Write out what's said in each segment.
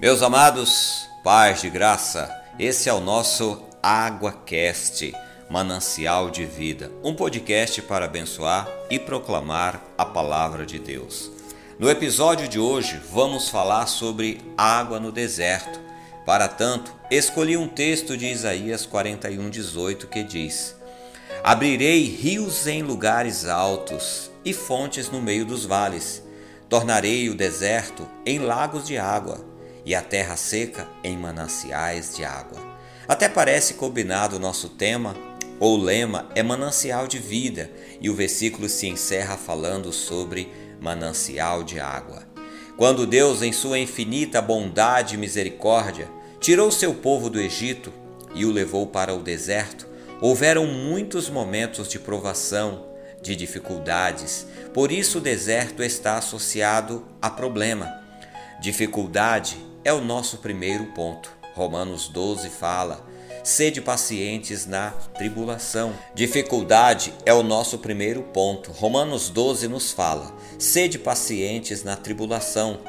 Meus amados, paz de graça, esse é o nosso AguaCast, Manancial de Vida, um podcast para abençoar e proclamar a palavra de Deus. No episódio de hoje, vamos falar sobre água no deserto. Para tanto, escolhi um texto de Isaías 41:18 que diz: Abrirei rios em lugares altos e fontes no meio dos vales. Tornarei o deserto em lagos de água e a terra seca em mananciais de água. Até parece combinado o nosso tema, ou lema é manancial de vida, e o versículo se encerra falando sobre manancial de água. Quando Deus, em sua infinita bondade e misericórdia, tirou seu povo do Egito e o levou para o deserto, houveram muitos momentos de provação, de dificuldades. Por isso o deserto está associado a problema. Dificuldade é o nosso primeiro ponto. Romanos 12 fala: sede pacientes na tribulação. Dificuldade é o nosso primeiro ponto. Romanos 12 nos fala: sede pacientes na tribulação.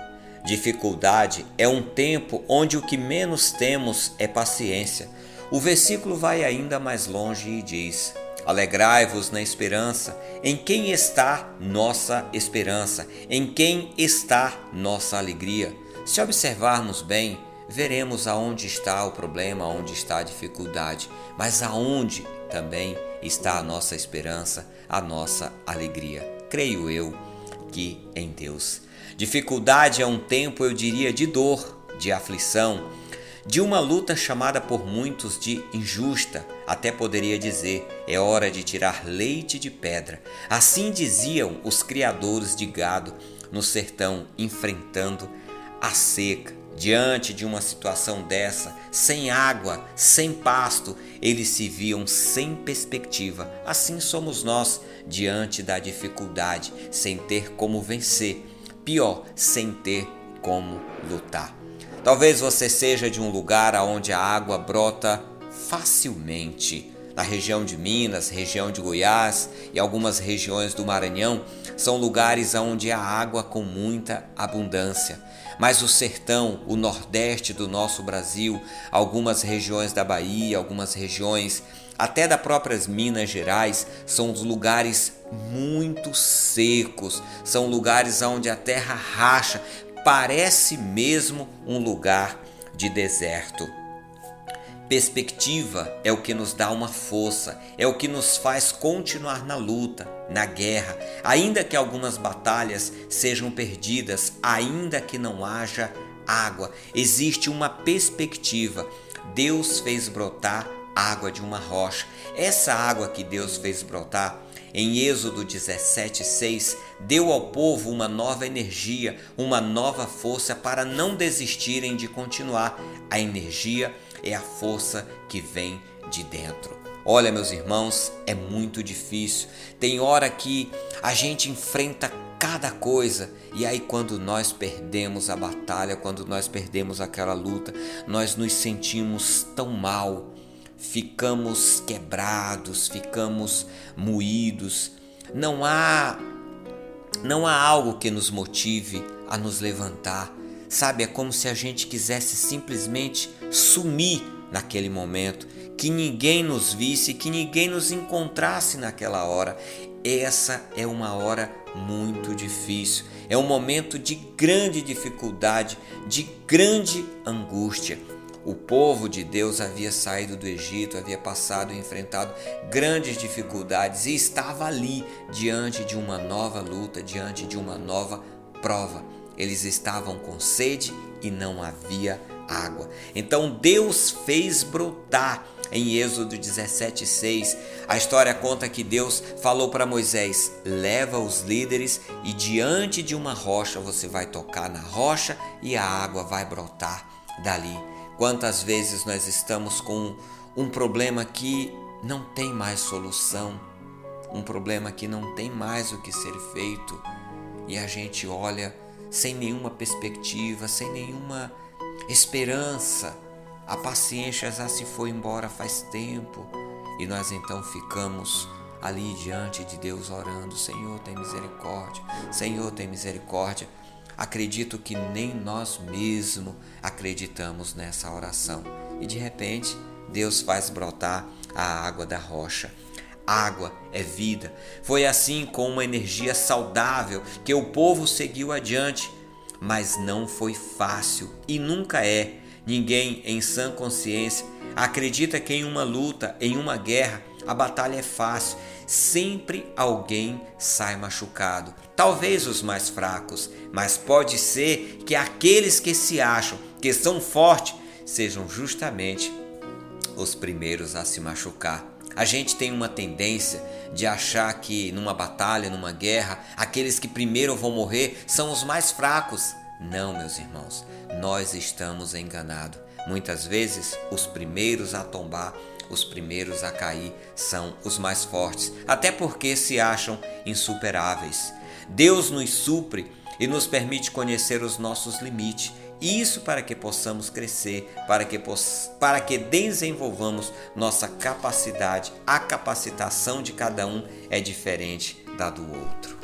Dificuldade é um tempo onde o que menos temos é paciência. O versículo vai ainda mais longe e diz: Alegrai-vos na esperança, em quem está nossa esperança, em quem está nossa alegria. Se observarmos bem, veremos aonde está o problema, aonde está a dificuldade, mas aonde também está a nossa esperança, a nossa alegria. Creio eu que em Deus. Dificuldade é um tempo, eu diria, de dor, de aflição, de uma luta chamada por muitos de injusta, até poderia dizer, é hora de tirar leite de pedra. Assim diziam os criadores de gado no sertão, enfrentando a seca. Diante de uma situação dessa, sem água, sem pasto, eles se viam sem perspectiva. Assim somos nós diante da dificuldade, sem ter como vencer. Pior, sem ter como lutar. Talvez você seja de um lugar onde a água brota facilmente. Na região de Minas, região de Goiás e algumas regiões do Maranhão são lugares onde há água com muita abundância. Mas o sertão, o nordeste do nosso Brasil, algumas regiões da Bahia, algumas regiões até da próprias Minas Gerais, são os lugares muito secos, são lugares onde a terra racha, parece mesmo um lugar de deserto. Perspectiva é o que nos dá uma força, é o que nos faz continuar na luta, na guerra, ainda que algumas batalhas sejam perdidas, ainda que não haja água, existe uma perspectiva. Deus fez brotar água de uma rocha. Essa água que Deus fez brotar em Êxodo 17:6, deu ao povo uma nova energia, uma nova força para não desistirem de continuar. A energia é a força que vem de dentro. Olha, meus irmãos, é muito difícil. Tem hora que a gente enfrenta cada coisa e aí quando nós perdemos a batalha, quando nós perdemos aquela luta, nós nos sentimos tão mal ficamos quebrados, ficamos moídos. Não há não há algo que nos motive a nos levantar. Sabe, é como se a gente quisesse simplesmente sumir naquele momento, que ninguém nos visse, que ninguém nos encontrasse naquela hora. Essa é uma hora muito difícil, é um momento de grande dificuldade, de grande angústia. O povo de Deus havia saído do Egito, havia passado e enfrentado grandes dificuldades e estava ali diante de uma nova luta, diante de uma nova prova. Eles estavam com sede e não havia água. Então Deus fez brotar em Êxodo 17:6. A história conta que Deus falou para Moisés: "Leva os líderes e diante de uma rocha você vai tocar na rocha e a água vai brotar dali." Quantas vezes nós estamos com um problema que não tem mais solução, um problema que não tem mais o que ser feito e a gente olha sem nenhuma perspectiva, sem nenhuma esperança. A paciência já se foi embora faz tempo e nós então ficamos ali diante de Deus orando: Senhor, tem misericórdia, Senhor, tem misericórdia. Acredito que nem nós mesmos acreditamos nessa oração. E de repente, Deus faz brotar a água da rocha. Água é vida. Foi assim com uma energia saudável que o povo seguiu adiante, mas não foi fácil e nunca é. Ninguém em sã consciência acredita que em uma luta, em uma guerra, a batalha é fácil. Sempre alguém sai machucado. Talvez os mais fracos, mas pode ser que aqueles que se acham que são fortes sejam justamente os primeiros a se machucar. A gente tem uma tendência de achar que numa batalha, numa guerra, aqueles que primeiro vão morrer são os mais fracos. Não, meus irmãos, nós estamos enganados. Muitas vezes, os primeiros a tombar, os primeiros a cair são os mais fortes, até porque se acham insuperáveis. Deus nos supre e nos permite conhecer os nossos limites isso para que possamos crescer, para que, para que desenvolvamos nossa capacidade. A capacitação de cada um é diferente da do outro.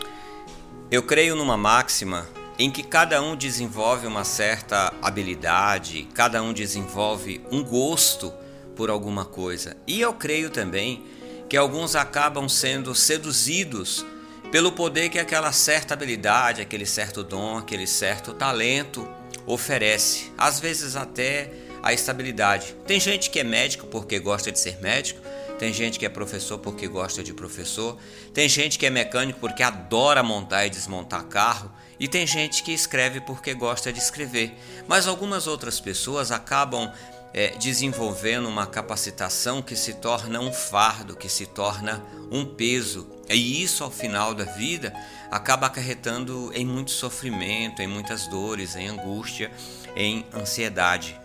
Eu creio numa máxima em que cada um desenvolve uma certa habilidade, cada um desenvolve um gosto por alguma coisa. E eu creio também que alguns acabam sendo seduzidos pelo poder que aquela certa habilidade, aquele certo dom, aquele certo talento oferece, às vezes até a estabilidade. Tem gente que é médico porque gosta de ser médico, tem gente que é professor porque gosta de professor, tem gente que é mecânico porque adora montar e desmontar carro, e tem gente que escreve porque gosta de escrever. Mas algumas outras pessoas acabam é, desenvolvendo uma capacitação que se torna um fardo, que se torna um peso. E isso, ao final da vida, acaba acarretando em muito sofrimento, em muitas dores, em angústia, em ansiedade.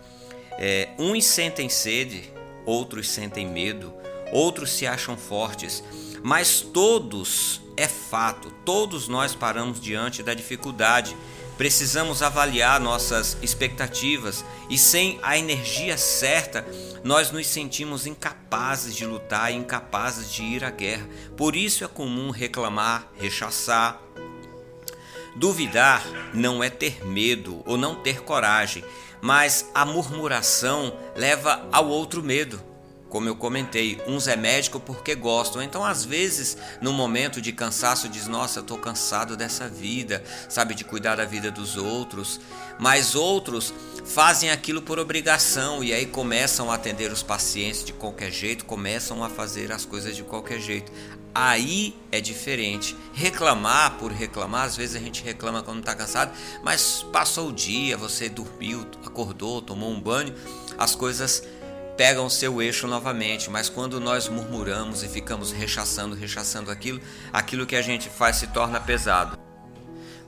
É, uns sentem sede, outros sentem medo, outros se acham fortes, mas todos, é fato, todos nós paramos diante da dificuldade Precisamos avaliar nossas expectativas e sem a energia certa, nós nos sentimos incapazes de lutar, incapazes de ir à guerra. Por isso é comum reclamar, rechaçar. Duvidar não é ter medo ou não ter coragem, mas a murmuração leva ao outro medo. Como eu comentei, uns é médico porque gostam. Então, às vezes, no momento de cansaço, diz: Nossa, estou cansado dessa vida, sabe, de cuidar da vida dos outros. Mas outros fazem aquilo por obrigação e aí começam a atender os pacientes de qualquer jeito, começam a fazer as coisas de qualquer jeito. Aí é diferente. Reclamar por reclamar, às vezes a gente reclama quando está cansado, mas passou o dia, você dormiu, acordou, tomou um banho, as coisas pegam seu eixo novamente, mas quando nós murmuramos e ficamos rechaçando, rechaçando aquilo, aquilo que a gente faz se torna pesado.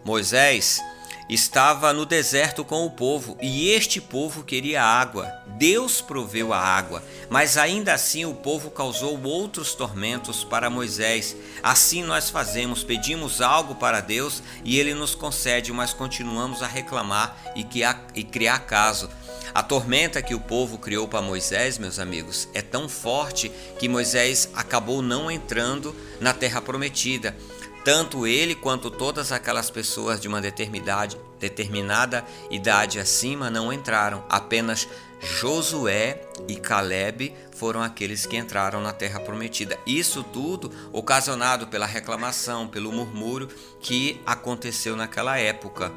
Moisés estava no deserto com o povo e este povo queria água. Deus proveu a água, mas ainda assim o povo causou outros tormentos para Moisés. Assim nós fazemos, pedimos algo para Deus e ele nos concede, mas continuamos a reclamar e, criar caso. A tormenta que o povo criou para Moisés, meus amigos, é tão forte que Moisés acabou não entrando na terra prometida. Tanto ele quanto todas aquelas pessoas de uma determinada, idade acima não entraram. Apenas Josué e Caleb foram aqueles que entraram na terra prometida. Isso tudo ocasionado pela reclamação, pelo murmúrio que aconteceu naquela época.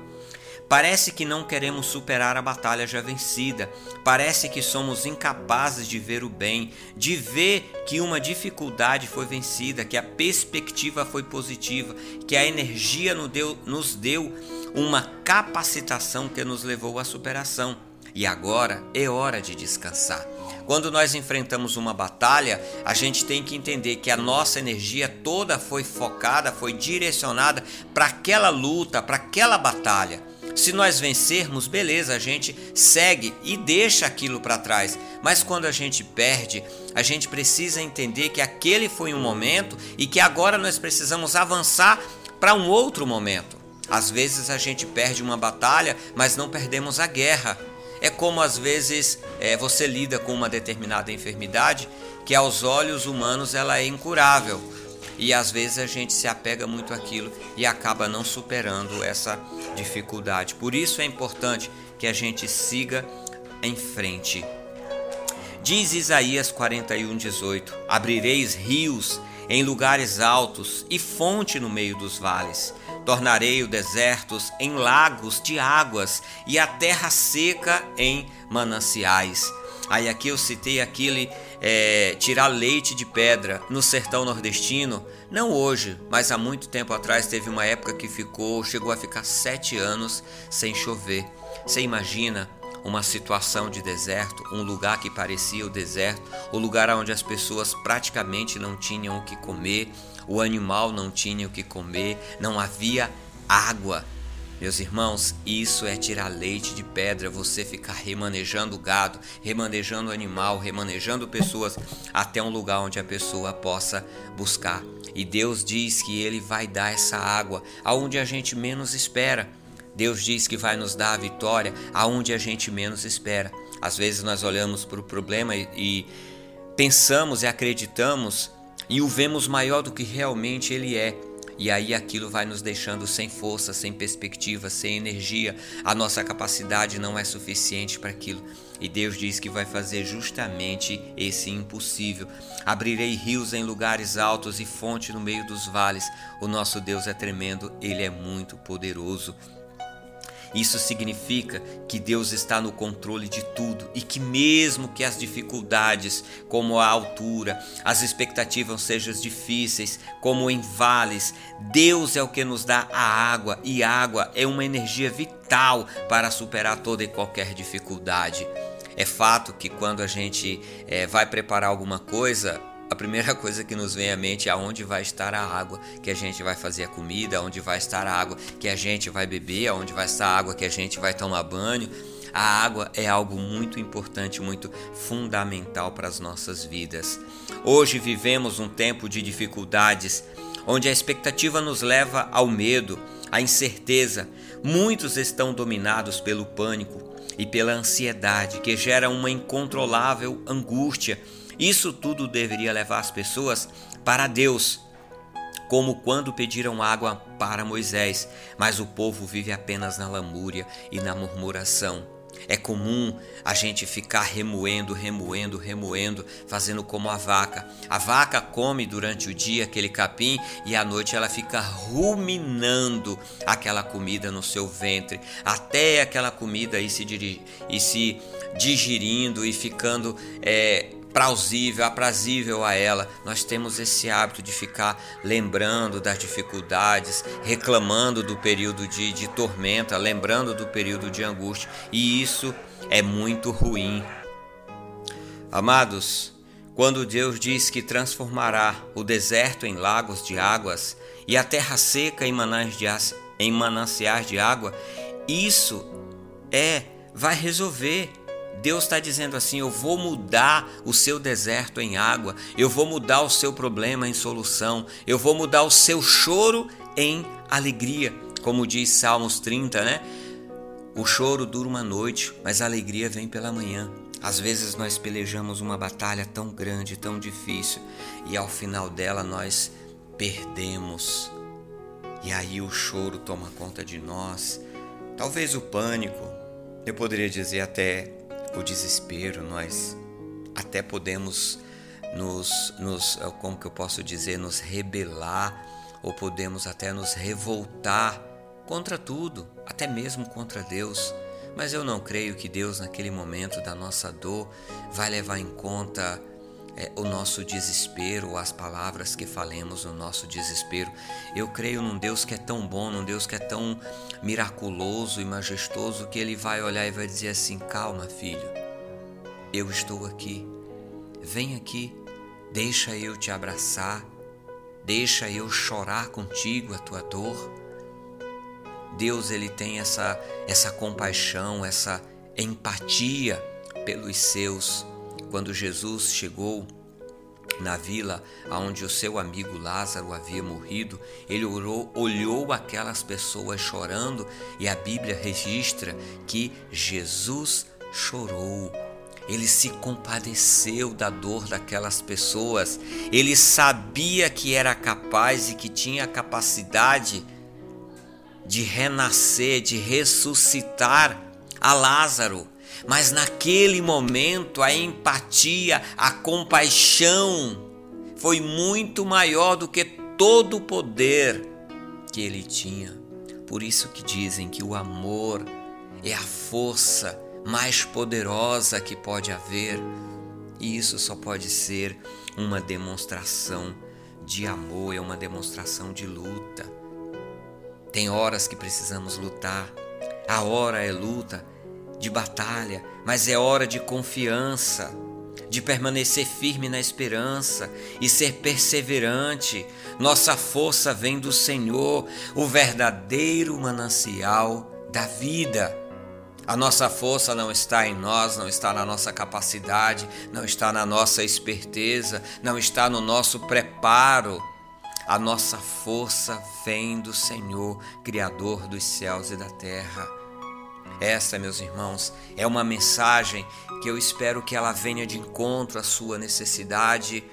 Parece que não queremos superar a batalha já vencida. Parece que somos incapazes de ver o bem, de ver que uma dificuldade foi vencida, que a perspectiva foi positiva, que a energia nos deu uma capacitação que nos levou à superação. E agora é hora de descansar. Quando nós enfrentamos uma batalha, a gente tem que entender que a nossa energia toda foi focada, foi direcionada para aquela luta, para aquela batalha. Se nós vencermos, beleza, a gente segue e deixa aquilo para trás. Mas quando a gente perde, a gente precisa entender que aquele foi um momento e que agora nós precisamos avançar para um outro momento. Às vezes a gente perde uma batalha, mas não perdemos a guerra. É como às vezes é, você lida com uma determinada enfermidade que aos olhos humanos ela é incurável. E às vezes a gente se apega muito àquilo e acaba não superando essa dificuldade. Por isso é importante que a gente siga em frente. Diz Isaías 41:18: Abrireis rios em lugares altos e fonte no meio dos vales. Tornarei os desertos em lagos de águas e a terra seca em mananciais. Aí aqui eu citei aquele é, tirar leite de pedra no sertão nordestino. Não hoje, mas há muito tempo atrás teve uma época que ficou, chegou a ficar sete anos sem chover. Você imagina uma situação de deserto, um lugar que parecia o deserto, o lugar onde as pessoas praticamente não tinham o que comer, o animal não tinha o que comer, não havia água. Meus irmãos, isso é tirar leite de pedra, você ficar remanejando gado, remanejando animal, remanejando pessoas até um lugar onde a pessoa possa buscar. E Deus diz que Ele vai dar essa água aonde a gente menos espera. Deus diz que vai nos dar a vitória aonde a gente menos espera. Às vezes nós olhamos para o problema e, e pensamos e acreditamos e o vemos maior do que realmente ele é. E aí aquilo vai nos deixando sem força, sem perspectiva, sem energia. A nossa capacidade não é suficiente para aquilo. E Deus diz que vai fazer justamente esse impossível. Abrirei rios em lugares altos e fonte no meio dos vales. O nosso Deus é tremendo, ele é muito poderoso. Isso significa que Deus está no controle de tudo e que, mesmo que as dificuldades, como a altura, as expectativas sejam difíceis, como em vales, Deus é o que nos dá a água e água é uma energia vital para superar toda e qualquer dificuldade. É fato que quando a gente é, vai preparar alguma coisa, a primeira coisa que nos vem à mente é aonde vai estar a água que a gente vai fazer a comida, aonde vai estar a água que a gente vai beber, aonde vai estar a água que a gente vai tomar banho. A água é algo muito importante, muito fundamental para as nossas vidas. Hoje vivemos um tempo de dificuldades, onde a expectativa nos leva ao medo, à incerteza. Muitos estão dominados pelo pânico e pela ansiedade, que gera uma incontrolável angústia isso tudo deveria levar as pessoas para Deus, como quando pediram água para Moisés, mas o povo vive apenas na lamúria e na murmuração. É comum a gente ficar remoendo, remoendo, remoendo, fazendo como a vaca. A vaca come durante o dia aquele capim e à noite ela fica ruminando aquela comida no seu ventre, até aquela comida ir se, ir se digerindo e ficando é, plausível, aprazível a ela. Nós temos esse hábito de ficar lembrando das dificuldades, reclamando do período de, de tormenta, lembrando do período de angústia, e isso é muito ruim. Amados, quando Deus diz que transformará o deserto em lagos de águas e a terra seca em mananciais de água, isso é vai resolver Deus está dizendo assim: eu vou mudar o seu deserto em água, eu vou mudar o seu problema em solução, eu vou mudar o seu choro em alegria. Como diz Salmos 30, né? O choro dura uma noite, mas a alegria vem pela manhã. Às vezes nós pelejamos uma batalha tão grande, tão difícil, e ao final dela nós perdemos. E aí o choro toma conta de nós. Talvez o pânico, eu poderia dizer até o desespero, nós até podemos nos, nos, como que eu posso dizer, nos rebelar ou podemos até nos revoltar contra tudo, até mesmo contra Deus. Mas eu não creio que Deus, naquele momento da nossa dor, vai levar em conta é, o nosso desespero, as palavras que falemos no nosso desespero. Eu creio num Deus que é tão bom, num Deus que é tão miraculoso e majestoso que Ele vai olhar e vai dizer assim: calma, filho, eu estou aqui, vem aqui, deixa eu te abraçar, deixa eu chorar contigo a tua dor. Deus ele tem essa essa compaixão, essa empatia pelos seus quando Jesus chegou na vila onde o seu amigo Lázaro havia morrido, ele orou, olhou aquelas pessoas chorando e a Bíblia registra que Jesus chorou. ele se compadeceu da dor daquelas pessoas. Ele sabia que era capaz e que tinha a capacidade de renascer, de ressuscitar a Lázaro. Mas naquele momento a empatia, a compaixão foi muito maior do que todo o poder que ele tinha. Por isso que dizem que o amor é a força mais poderosa que pode haver, e isso só pode ser uma demonstração de amor, é uma demonstração de luta. Tem horas que precisamos lutar, a hora é luta, de batalha, mas é hora de confiança, de permanecer firme na esperança e ser perseverante. Nossa força vem do Senhor, o verdadeiro manancial da vida. A nossa força não está em nós, não está na nossa capacidade, não está na nossa esperteza, não está no nosso preparo. A nossa força vem do Senhor, Criador dos céus e da terra. Essa, meus irmãos, é uma mensagem que eu espero que ela venha de encontro à sua necessidade.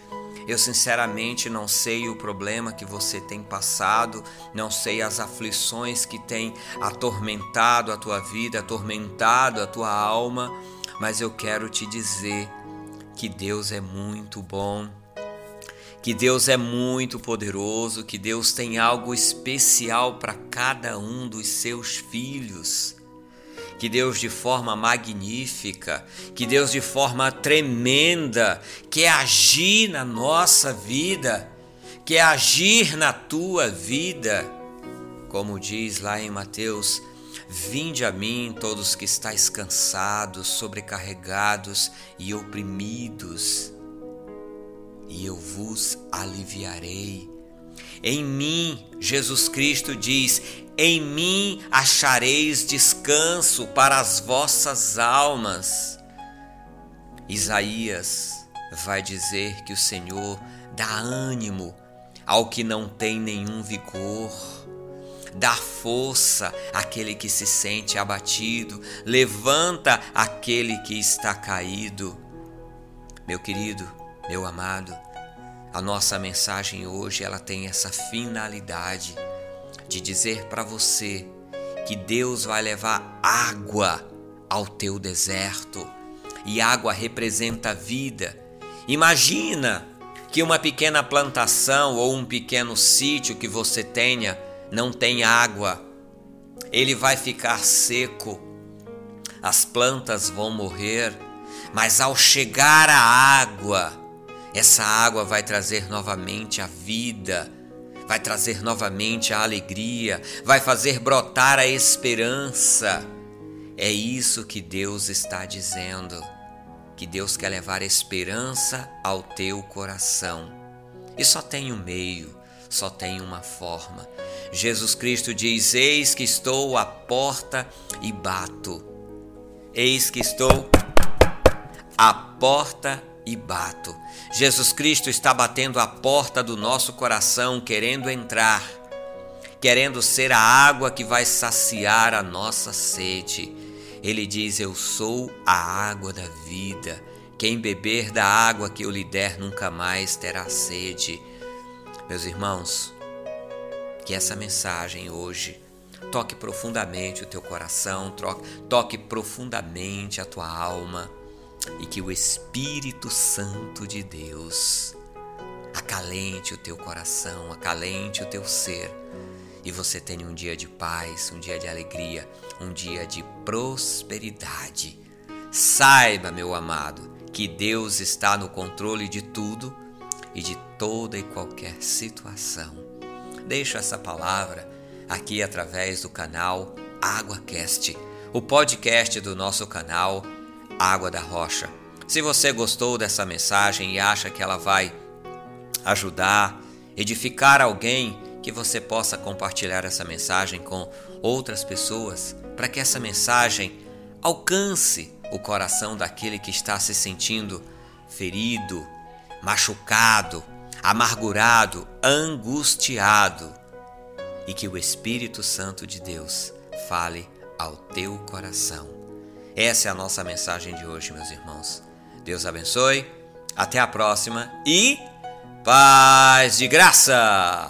Eu sinceramente não sei o problema que você tem passado, não sei as aflições que têm atormentado a tua vida, atormentado a tua alma, mas eu quero te dizer que Deus é muito bom, que Deus é muito poderoso, que Deus tem algo especial para cada um dos seus filhos que Deus de forma magnífica, que Deus de forma tremenda quer agir na nossa vida, quer agir na tua vida. Como diz lá em Mateus, Vinde a mim, todos que estáis cansados, sobrecarregados e oprimidos, e eu vos aliviarei. Em mim, Jesus Cristo diz: em mim achareis descanso para as vossas almas. Isaías vai dizer que o Senhor dá ânimo ao que não tem nenhum vigor, dá força àquele que se sente abatido, levanta aquele que está caído. Meu querido, meu amado, a nossa mensagem hoje ela tem essa finalidade de dizer para você que Deus vai levar água ao teu deserto. E água representa vida. Imagina que uma pequena plantação ou um pequeno sítio que você tenha não tem água, ele vai ficar seco, as plantas vão morrer, mas ao chegar a água, essa água vai trazer novamente a vida vai trazer novamente a alegria, vai fazer brotar a esperança. É isso que Deus está dizendo. Que Deus quer levar esperança ao teu coração. E só tem um meio, só tem uma forma. Jesus Cristo diz: Eis que estou à porta e bato. Eis que estou à porta e bato. Jesus Cristo está batendo a porta do nosso coração, querendo entrar, querendo ser a água que vai saciar a nossa sede. Ele diz: Eu sou a água da vida. Quem beber da água que eu lhe der nunca mais terá sede. Meus irmãos, que essa mensagem hoje toque profundamente o teu coração, toque profundamente a tua alma e que o Espírito Santo de Deus acalente o teu coração, acalente o teu ser e você tenha um dia de paz, um dia de alegria, um dia de prosperidade. Saiba, meu amado, que Deus está no controle de tudo e de toda e qualquer situação. Deixo essa palavra aqui através do canal AguaCast, o podcast do nosso canal Água da Rocha. Se você gostou dessa mensagem e acha que ela vai ajudar, edificar alguém, que você possa compartilhar essa mensagem com outras pessoas, para que essa mensagem alcance o coração daquele que está se sentindo ferido, machucado, amargurado, angustiado, e que o Espírito Santo de Deus fale ao teu coração Essa é a nossa mensagem de hoje, meus irmãos. Deus abençoe. Até a próxima e paz de graça!